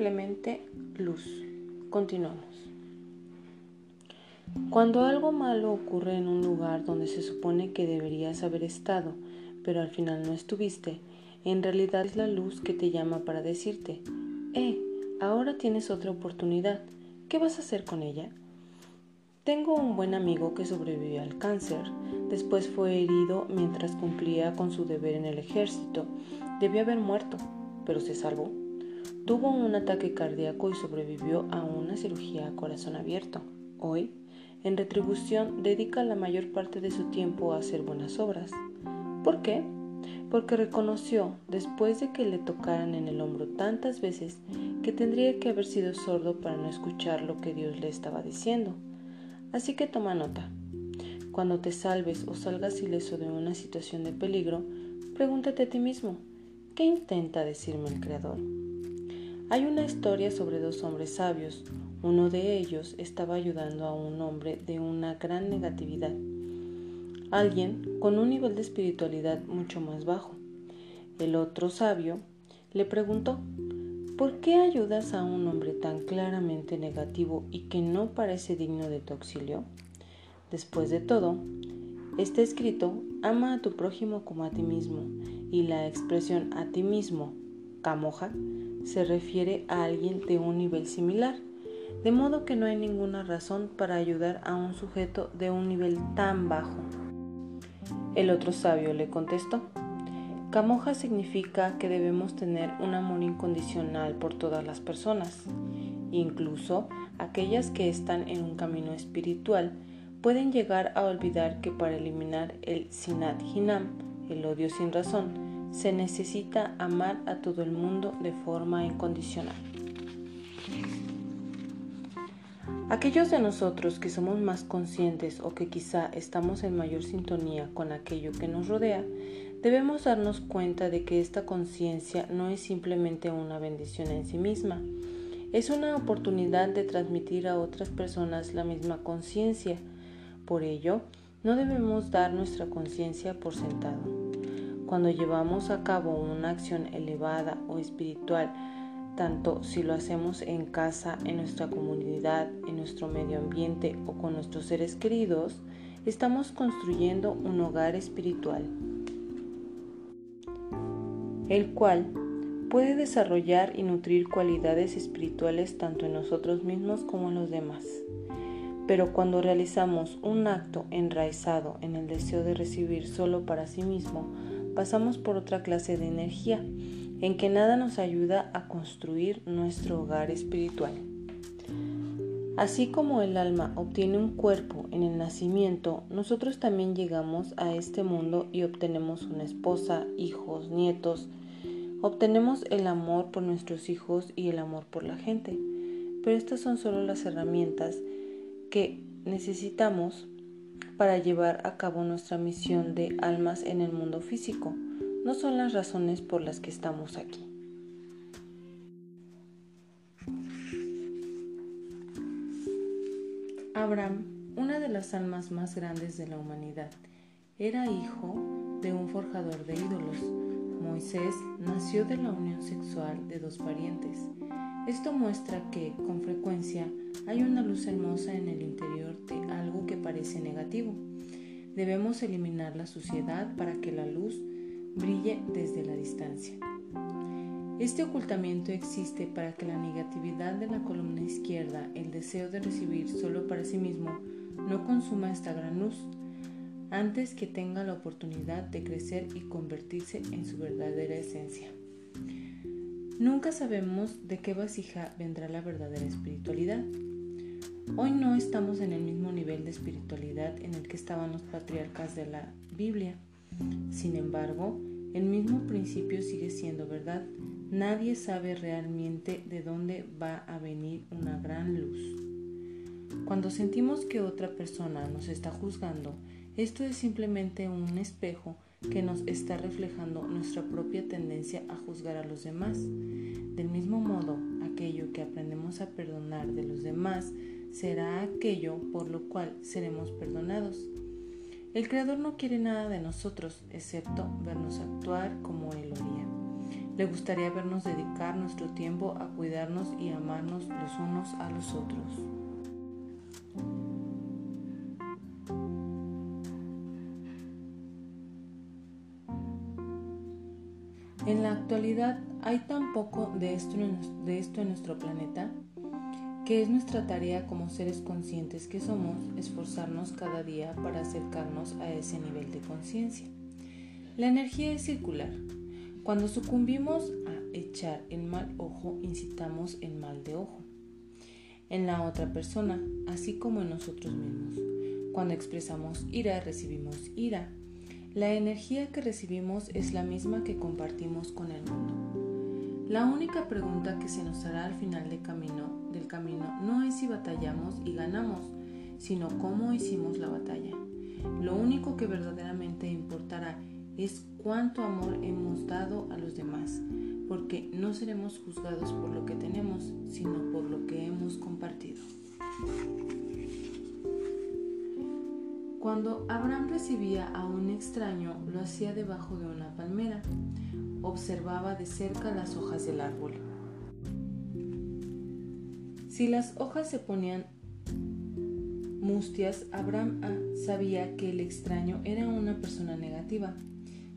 simplemente luz. Continuamos. Cuando algo malo ocurre en un lugar donde se supone que deberías haber estado, pero al final no estuviste, en realidad es la luz que te llama para decirte, eh, ahora tienes otra oportunidad, ¿qué vas a hacer con ella? Tengo un buen amigo que sobrevivió al cáncer, después fue herido mientras cumplía con su deber en el ejército, debió haber muerto, pero se salvó. Tuvo un ataque cardíaco y sobrevivió a una cirugía a corazón abierto. Hoy, en retribución, dedica la mayor parte de su tiempo a hacer buenas obras. ¿Por qué? Porque reconoció, después de que le tocaran en el hombro tantas veces, que tendría que haber sido sordo para no escuchar lo que Dios le estaba diciendo. Así que toma nota. Cuando te salves o salgas ileso de una situación de peligro, pregúntate a ti mismo, ¿qué intenta decirme el Creador? Hay una historia sobre dos hombres sabios. Uno de ellos estaba ayudando a un hombre de una gran negatividad, alguien con un nivel de espiritualidad mucho más bajo. El otro sabio le preguntó, ¿por qué ayudas a un hombre tan claramente negativo y que no parece digno de tu auxilio? Después de todo, está escrito, ama a tu prójimo como a ti mismo, y la expresión a ti mismo, camoja, se refiere a alguien de un nivel similar, de modo que no hay ninguna razón para ayudar a un sujeto de un nivel tan bajo. El otro sabio le contestó, Camoja significa que debemos tener un amor incondicional por todas las personas, incluso aquellas que están en un camino espiritual pueden llegar a olvidar que para eliminar el sinat hinam, el odio sin razón, se necesita amar a todo el mundo de forma incondicional. Aquellos de nosotros que somos más conscientes o que quizá estamos en mayor sintonía con aquello que nos rodea, debemos darnos cuenta de que esta conciencia no es simplemente una bendición en sí misma, es una oportunidad de transmitir a otras personas la misma conciencia. Por ello, no debemos dar nuestra conciencia por sentado. Cuando llevamos a cabo una acción elevada o espiritual, tanto si lo hacemos en casa, en nuestra comunidad, en nuestro medio ambiente o con nuestros seres queridos, estamos construyendo un hogar espiritual, el cual puede desarrollar y nutrir cualidades espirituales tanto en nosotros mismos como en los demás. Pero cuando realizamos un acto enraizado en el deseo de recibir solo para sí mismo, pasamos por otra clase de energía en que nada nos ayuda a construir nuestro hogar espiritual. Así como el alma obtiene un cuerpo en el nacimiento, nosotros también llegamos a este mundo y obtenemos una esposa, hijos, nietos. Obtenemos el amor por nuestros hijos y el amor por la gente. Pero estas son solo las herramientas que necesitamos para llevar a cabo nuestra misión de almas en el mundo físico. No son las razones por las que estamos aquí. Abraham, una de las almas más grandes de la humanidad, era hijo de un forjador de ídolos. Moisés nació de la unión sexual de dos parientes. Esto muestra que, con frecuencia, hay una luz hermosa en el interior de algo que parece negativo. Debemos eliminar la suciedad para que la luz brille desde la distancia. Este ocultamiento existe para que la negatividad de la columna izquierda, el deseo de recibir solo para sí mismo, no consuma esta gran luz, antes que tenga la oportunidad de crecer y convertirse en su verdadera esencia. Nunca sabemos de qué vasija vendrá la verdadera espiritualidad. Hoy no estamos en el mismo nivel de espiritualidad en el que estaban los patriarcas de la Biblia. Sin embargo, el mismo principio sigue siendo verdad. Nadie sabe realmente de dónde va a venir una gran luz. Cuando sentimos que otra persona nos está juzgando, esto es simplemente un espejo que nos está reflejando nuestra propia tendencia a juzgar a los demás. Del mismo modo, aquello que aprendemos a perdonar de los demás será aquello por lo cual seremos perdonados. El Creador no quiere nada de nosotros excepto vernos actuar como Él lo haría. Le gustaría vernos dedicar nuestro tiempo a cuidarnos y amarnos los unos a los otros. En la actualidad hay tan poco de esto, de esto en nuestro planeta que es nuestra tarea como seres conscientes que somos esforzarnos cada día para acercarnos a ese nivel de conciencia. La energía es circular. Cuando sucumbimos a echar el mal ojo, incitamos el mal de ojo en la otra persona, así como en nosotros mismos. Cuando expresamos ira, recibimos ira. La energía que recibimos es la misma que compartimos con el mundo. La única pregunta que se nos hará al final del camino, del camino no es si batallamos y ganamos, sino cómo hicimos la batalla. Lo único que verdaderamente importará es cuánto amor hemos dado a los demás, porque no seremos juzgados por lo que tenemos, sino por lo que hemos compartido. Cuando Abraham recibía a un extraño, lo hacía debajo de una palmera. Observaba de cerca las hojas del árbol. Si las hojas se ponían mustias, Abraham sabía que el extraño era una persona negativa.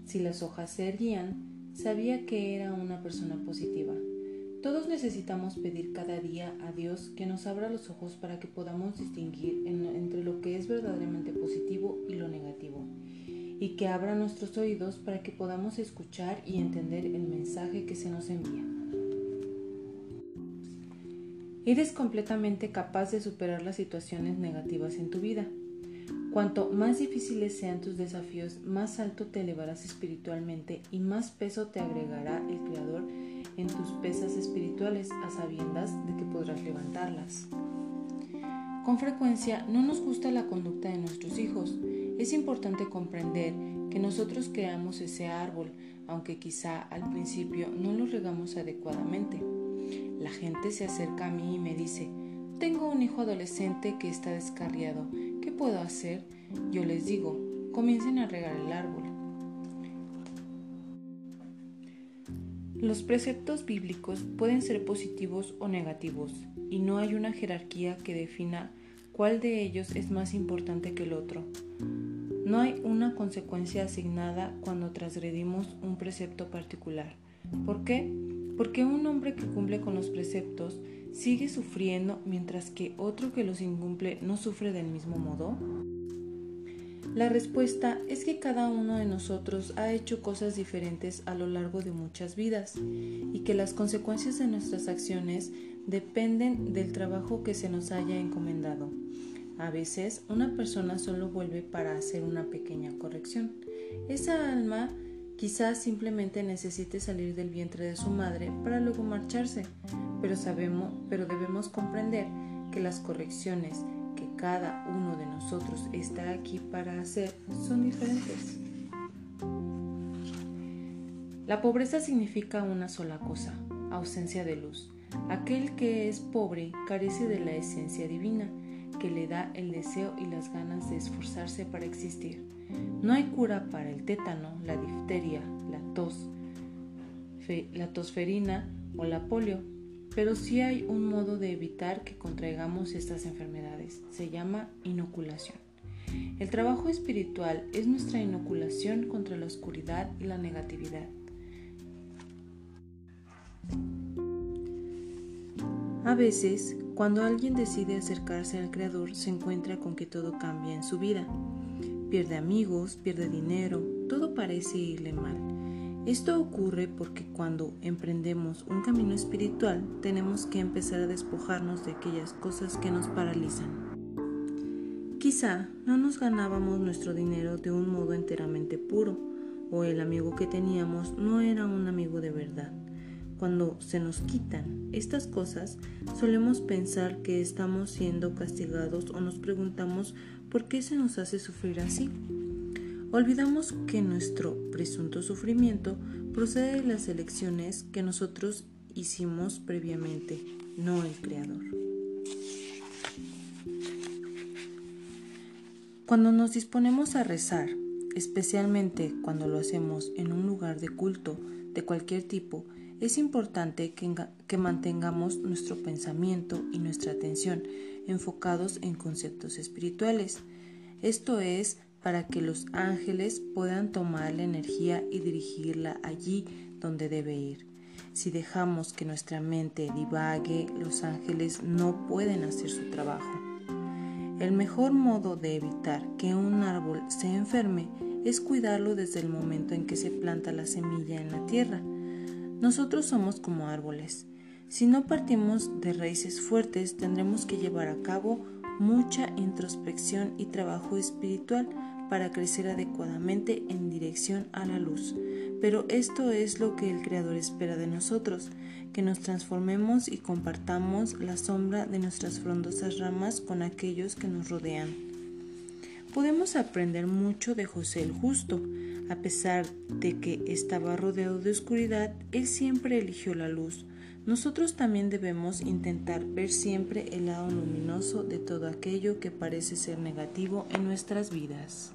Si las hojas se erguían, sabía que era una persona positiva. Todos necesitamos pedir cada día a Dios que nos abra los ojos para que podamos distinguir entre lo es verdaderamente positivo y lo negativo, y que abra nuestros oídos para que podamos escuchar y entender el mensaje que se nos envía. Eres completamente capaz de superar las situaciones negativas en tu vida. Cuanto más difíciles sean tus desafíos, más alto te elevarás espiritualmente y más peso te agregará el Creador en tus pesas espirituales a sabiendas de que podrás levantarlas. Con frecuencia no nos gusta la conducta de nuestros hijos. Es importante comprender que nosotros creamos ese árbol, aunque quizá al principio no lo regamos adecuadamente. La gente se acerca a mí y me dice, tengo un hijo adolescente que está descarriado. ¿Qué puedo hacer? Yo les digo, comiencen a regar el árbol. Los preceptos bíblicos pueden ser positivos o negativos, y no hay una jerarquía que defina cuál de ellos es más importante que el otro. No hay una consecuencia asignada cuando transgredimos un precepto particular. ¿Por qué? Porque un hombre que cumple con los preceptos sigue sufriendo mientras que otro que los incumple no sufre del mismo modo? La respuesta es que cada uno de nosotros ha hecho cosas diferentes a lo largo de muchas vidas y que las consecuencias de nuestras acciones dependen del trabajo que se nos haya encomendado. A veces una persona solo vuelve para hacer una pequeña corrección. Esa alma Quizás simplemente necesite salir del vientre de su madre para luego marcharse, pero sabemos, pero debemos comprender que las correcciones cada uno de nosotros está aquí para hacer son diferentes. La pobreza significa una sola cosa, ausencia de luz. Aquel que es pobre carece de la esencia divina, que le da el deseo y las ganas de esforzarse para existir. No hay cura para el tétano, la difteria, la tos, la tosferina o la polio, pero sí hay un modo de evitar que contraigamos estas enfermedades. Se llama inoculación. El trabajo espiritual es nuestra inoculación contra la oscuridad y la negatividad. A veces, cuando alguien decide acercarse al Creador, se encuentra con que todo cambia en su vida pierde amigos, pierde dinero, todo parece irle mal. Esto ocurre porque cuando emprendemos un camino espiritual tenemos que empezar a despojarnos de aquellas cosas que nos paralizan. Quizá no nos ganábamos nuestro dinero de un modo enteramente puro, o el amigo que teníamos no era un amigo de verdad. Cuando se nos quitan estas cosas, solemos pensar que estamos siendo castigados o nos preguntamos por qué se nos hace sufrir así. Olvidamos que nuestro presunto sufrimiento procede de las elecciones que nosotros hicimos previamente, no el Creador. Cuando nos disponemos a rezar, especialmente cuando lo hacemos en un lugar de culto, de cualquier tipo, es importante que, mantengamos nuestro pensamiento y nuestra atención enfocados en conceptos espirituales. Esto es para que los ángeles puedan tomar la energía y dirigirla allí donde debe ir. Si dejamos que nuestra mente divague, los ángeles no pueden hacer su trabajo. El mejor modo de evitar que un árbol se enferme es cuidarlo desde el momento en que se planta la semilla en la tierra. Nosotros somos como árboles. Si no partimos de raíces fuertes, tendremos que llevar a cabo mucha introspección y trabajo espiritual para crecer adecuadamente en dirección a la luz. Pero esto es lo que el Creador espera de nosotros, que nos transformemos y compartamos la sombra de nuestras frondosas ramas con aquellos que nos rodean. Podemos aprender mucho de José el Justo. A pesar de que estaba rodeado de oscuridad, él siempre eligió la luz. Nosotros también debemos intentar ver siempre el lado luminoso de todo aquello que parece ser negativo en nuestras vidas.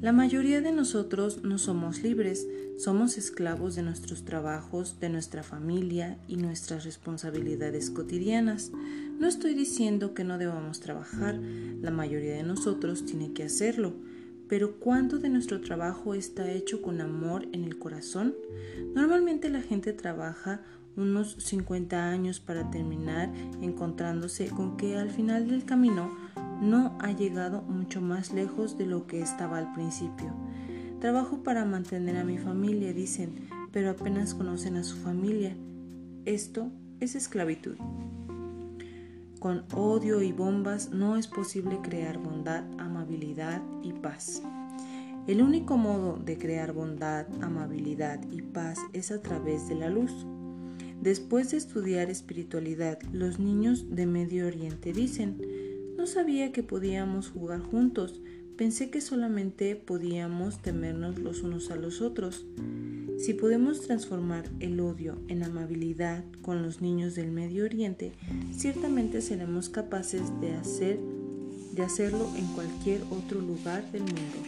La mayoría de nosotros no somos libres, somos esclavos de nuestros trabajos, de nuestra familia y nuestras responsabilidades cotidianas. No estoy diciendo que no debamos trabajar, la mayoría de nosotros tiene que hacerlo, pero ¿cuánto de nuestro trabajo está hecho con amor en el corazón? Normalmente la gente trabaja unos 50 años para terminar encontrándose con que al final del camino no ha llegado mucho más lejos de lo que estaba al principio. Trabajo para mantener a mi familia, dicen, pero apenas conocen a su familia. Esto es esclavitud. Con odio y bombas no es posible crear bondad, amabilidad y paz. El único modo de crear bondad, amabilidad y paz es a través de la luz. Después de estudiar espiritualidad, los niños de Medio Oriente dicen, no sabía que podíamos jugar juntos. Pensé que solamente podíamos temernos los unos a los otros. Si podemos transformar el odio en amabilidad con los niños del Medio Oriente, ciertamente seremos capaces de, hacer, de hacerlo en cualquier otro lugar del mundo.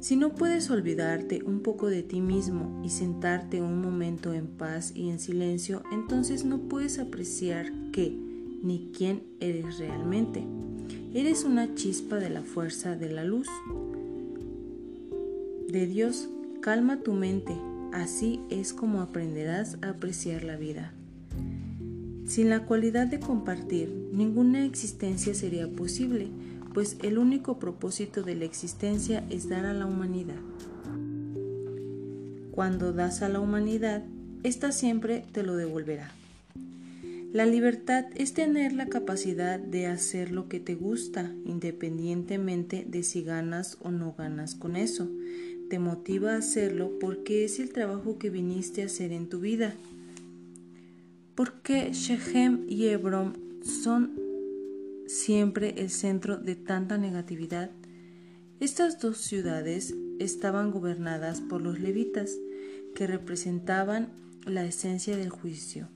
Si no puedes olvidarte un poco de ti mismo y sentarte un momento en paz y en silencio, entonces no puedes apreciar que ni quién eres realmente. Eres una chispa de la fuerza de la luz. De Dios, calma tu mente, así es como aprenderás a apreciar la vida. Sin la cualidad de compartir, ninguna existencia sería posible, pues el único propósito de la existencia es dar a la humanidad. Cuando das a la humanidad, ésta siempre te lo devolverá. La libertad es tener la capacidad de hacer lo que te gusta, independientemente de si ganas o no ganas con eso. Te motiva a hacerlo porque es el trabajo que viniste a hacer en tu vida. ¿Por qué Shechem y Hebron son siempre el centro de tanta negatividad? Estas dos ciudades estaban gobernadas por los levitas, que representaban la esencia del juicio.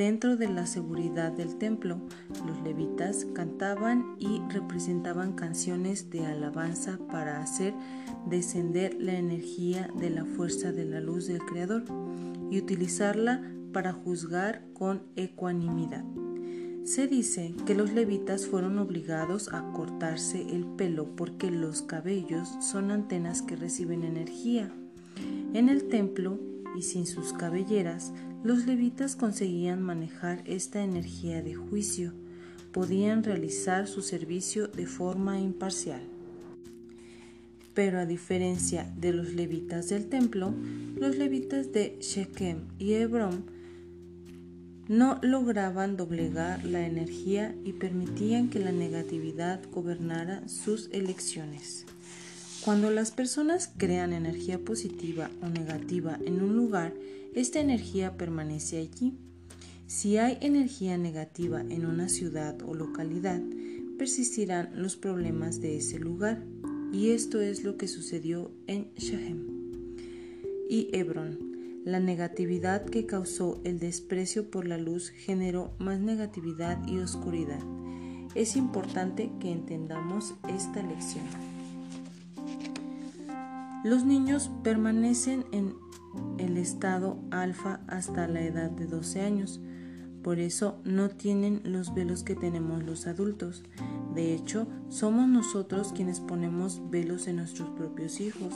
Dentro de la seguridad del templo, los levitas cantaban y representaban canciones de alabanza para hacer descender la energía de la fuerza de la luz del Creador y utilizarla para juzgar con ecuanimidad. Se dice que los levitas fueron obligados a cortarse el pelo porque los cabellos son antenas que reciben energía. En el templo y sin sus cabelleras, los levitas conseguían manejar esta energía de juicio, podían realizar su servicio de forma imparcial. Pero a diferencia de los levitas del templo, los levitas de Shechem y Hebrón no lograban doblegar la energía y permitían que la negatividad gobernara sus elecciones. Cuando las personas crean energía positiva o negativa en un lugar, esta energía permanece allí. Si hay energía negativa en una ciudad o localidad, persistirán los problemas de ese lugar. Y esto es lo que sucedió en Shahem y Hebron. La negatividad que causó el desprecio por la luz generó más negatividad y oscuridad. Es importante que entendamos esta lección. Los niños permanecen en el estado alfa hasta la edad de 12 años. Por eso no tienen los velos que tenemos los adultos. De hecho, somos nosotros quienes ponemos velos en nuestros propios hijos.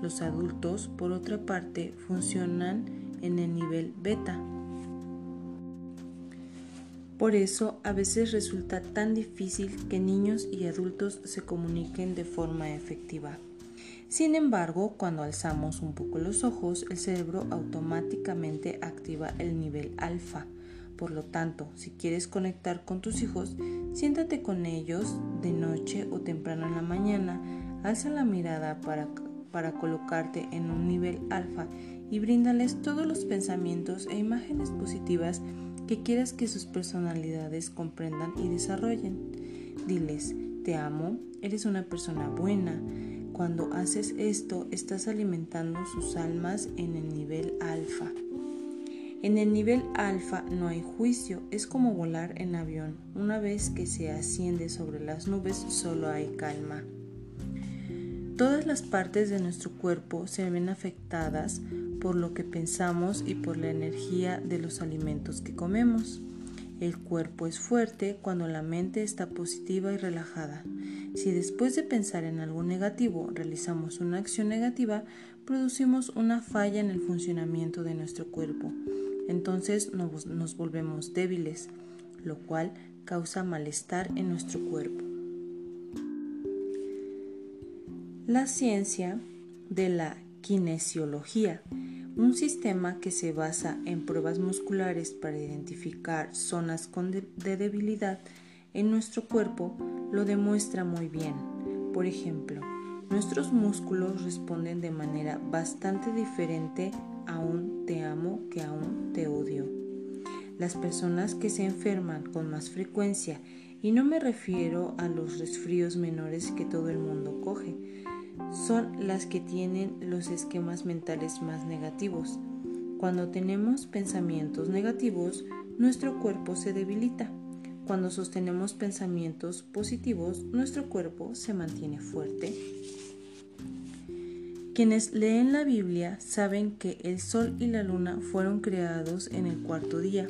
Los adultos, por otra parte, funcionan en el nivel beta. Por eso a veces resulta tan difícil que niños y adultos se comuniquen de forma efectiva. Sin embargo, cuando alzamos un poco los ojos, el cerebro automáticamente activa el nivel alfa. Por lo tanto, si quieres conectar con tus hijos, siéntate con ellos de noche o temprano en la mañana, alza la mirada para, para colocarte en un nivel alfa y bríndales todos los pensamientos e imágenes positivas que quieras que sus personalidades comprendan y desarrollen. Diles, te amo, eres una persona buena. Cuando haces esto, estás alimentando sus almas en el nivel alfa. En el nivel alfa no hay juicio, es como volar en avión. Una vez que se asciende sobre las nubes, solo hay calma. Todas las partes de nuestro cuerpo se ven afectadas por lo que pensamos y por la energía de los alimentos que comemos. El cuerpo es fuerte cuando la mente está positiva y relajada. Si después de pensar en algo negativo realizamos una acción negativa, producimos una falla en el funcionamiento de nuestro cuerpo. Entonces nos, volvemos débiles, lo cual causa malestar en nuestro cuerpo. La ciencia de la kinesiología un sistema que se basa en pruebas musculares para identificar zonas de debilidad en nuestro cuerpo lo demuestra muy bien. Por ejemplo, nuestros músculos responden de manera bastante diferente a un te amo que a un te odio. Las personas que se enferman con más frecuencia, y no me refiero a los resfríos menores que todo el mundo coge, son las que tienen los esquemas mentales más negativos. Cuando tenemos pensamientos negativos, nuestro cuerpo se debilita. Cuando sostenemos pensamientos positivos, nuestro cuerpo se mantiene fuerte. Quienes leen la Biblia saben que el sol y la luna fueron creados en el cuarto día.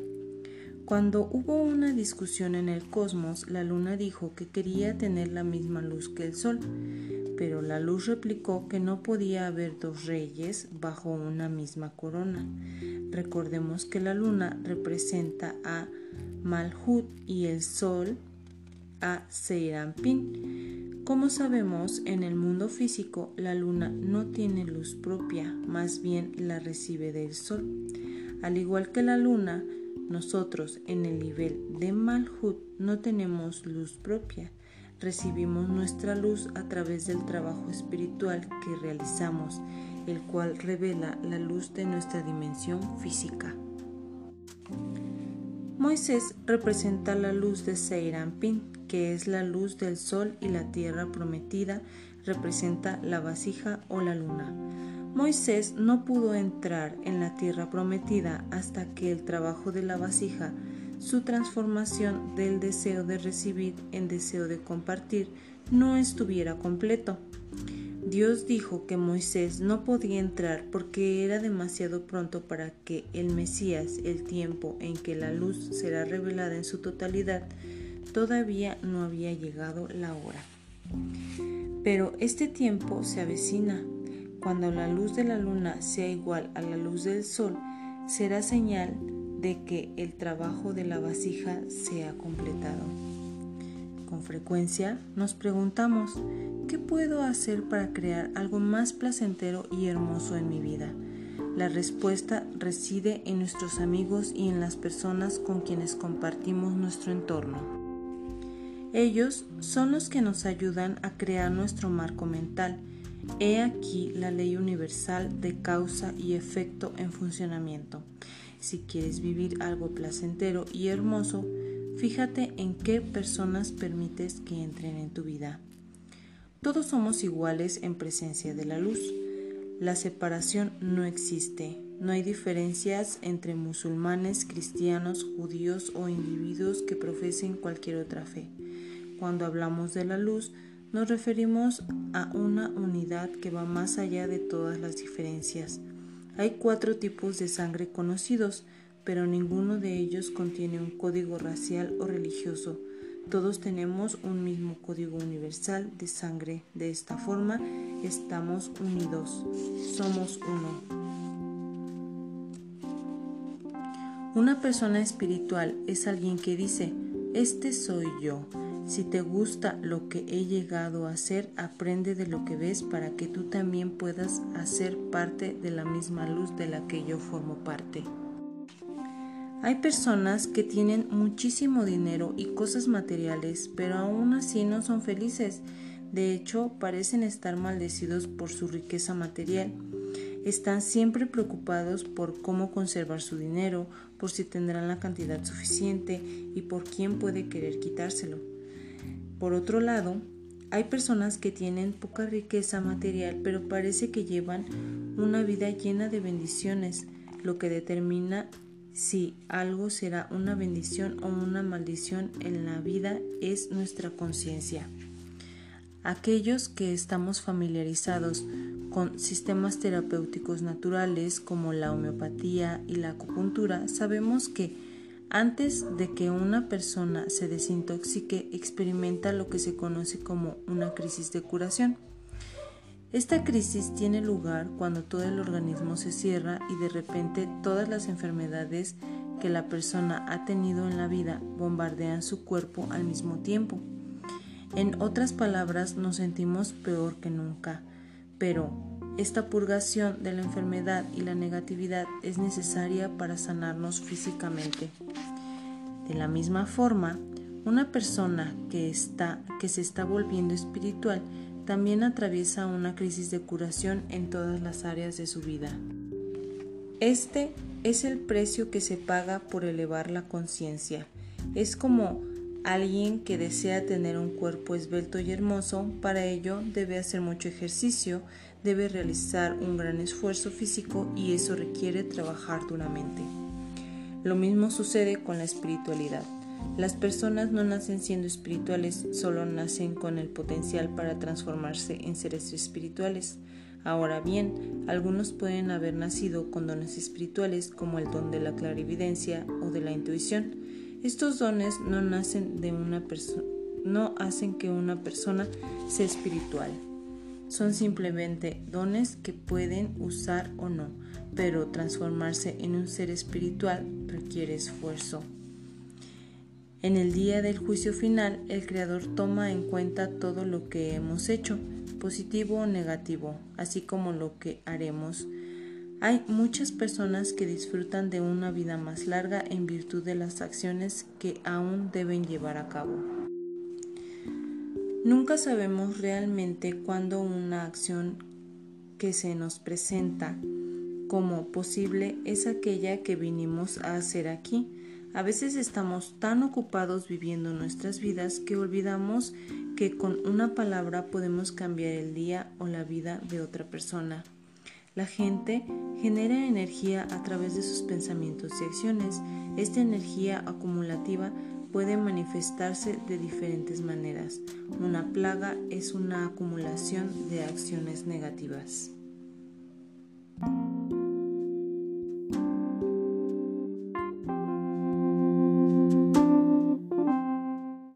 Cuando hubo una discusión en el cosmos, la luna dijo que quería tener la misma luz que el sol, pero la luz replicó que no podía haber dos reyes bajo una misma corona. Recordemos que la luna representa a Malhut y el sol a Seirampin. Como sabemos, en el mundo físico la luna no tiene luz propia, más bien la recibe del sol. Al igual que la luna, nosotros en el nivel de Malhut no tenemos luz propia recibimos nuestra luz a través del trabajo espiritual que realizamos, el cual revela la luz de nuestra dimensión física. Moisés representa la luz de Seirampin, que es la luz del sol y la tierra prometida representa la vasija o la luna. Moisés no pudo entrar en la tierra prometida hasta que el trabajo de la vasija su transformación del deseo de recibir en deseo de compartir no estuviera completo. Dios dijo que Moisés no podía entrar porque era demasiado pronto para que el Mesías, el tiempo en que la luz será revelada en su totalidad, todavía no había llegado la hora. Pero este tiempo se avecina. Cuando la luz de la luna sea igual a la luz del sol, será señal de que el trabajo de la vasija se ha completado. Con frecuencia nos preguntamos, ¿qué puedo hacer para crear algo más placentero y hermoso en mi vida? La respuesta reside en nuestros amigos y en las personas con quienes compartimos nuestro entorno. Ellos son los que nos ayudan a crear nuestro marco mental. He aquí la ley universal de causa y efecto en funcionamiento. Si quieres vivir algo placentero y hermoso, fíjate en qué personas permites que entren en tu vida. Todos somos iguales en presencia de la luz. La separación no existe. No hay diferencias entre musulmanes, cristianos, judíos o individuos que profesen cualquier otra fe. Cuando hablamos de la luz, nos referimos a una unidad que va más allá de todas las diferencias. Hay cuatro tipos de sangre conocidos, pero ninguno de ellos contiene un código racial o religioso. Todos tenemos un mismo código universal de sangre. De esta forma, estamos unidos. Somos uno. Una persona espiritual es alguien que dice, este soy yo. Si te gusta lo que he llegado a hacer, aprende de lo que ves para que tú también puedas hacer parte de la misma luz de la que yo formo parte. Hay personas que tienen muchísimo dinero y cosas materiales, pero aún así no son felices. De hecho, parecen estar maldecidos por su riqueza material. Están siempre preocupados por cómo conservar su dinero, por si tendrán la cantidad suficiente y por quién puede querer quitárselo. Por otro lado, hay personas que tienen poca riqueza material, pero parece que llevan una vida llena de bendiciones, lo que determina si algo será una bendición o una maldición en la vida es nuestra conciencia. Aquellos que estamos familiarizados con sistemas terapéuticos naturales como la homeopatía y la acupuntura, sabemos que antes de que una persona se desintoxique, experimenta lo que se conoce como una crisis de curación. Esta crisis tiene lugar cuando todo el organismo se cierra y de repente todas las enfermedades que la persona ha tenido en la vida bombardean su cuerpo al mismo tiempo. En otras palabras, nos sentimos peor que nunca, pero esta purgación de la enfermedad y la negatividad es necesaria para sanarnos físicamente. De la misma forma, una persona que, está, que se está volviendo espiritual también atraviesa una crisis de curación en todas las áreas de su vida. Este es el precio que se paga por elevar la conciencia. Es como alguien que desea tener un cuerpo esbelto y hermoso, para ello debe hacer mucho ejercicio, debe realizar un gran esfuerzo físico y eso requiere trabajar duramente. Lo mismo sucede con la espiritualidad. Las personas no nacen siendo espirituales, solo nacen con el potencial para transformarse en seres espirituales. Ahora bien, algunos pueden haber nacido con dones espirituales como el don de la clarividencia o de la intuición. Estos dones no nacen de una persona, no hacen que una persona sea espiritual son simplemente dones que pueden usar o no, pero transformarse en un ser espiritual requiere esfuerzo. En el día del juicio final, el Creador toma en cuenta todo lo que hemos hecho, positivo o negativo, así como lo que haremos. Hay muchas personas que disfrutan de una vida más larga en virtud de las acciones que aún deben llevar a cabo. Nunca sabemos realmente cuándo una acción que se nos presenta como posible es aquella que vinimos a hacer aquí. A veces estamos tan ocupados viviendo nuestras vidas que olvidamos que con una palabra podemos cambiar el día o la vida de otra persona. La gente genera energía a través de sus pensamientos y acciones. Esta energía acumulativa puede manifestarse de diferentes maneras. Una plaga es una acumulación de acciones negativas.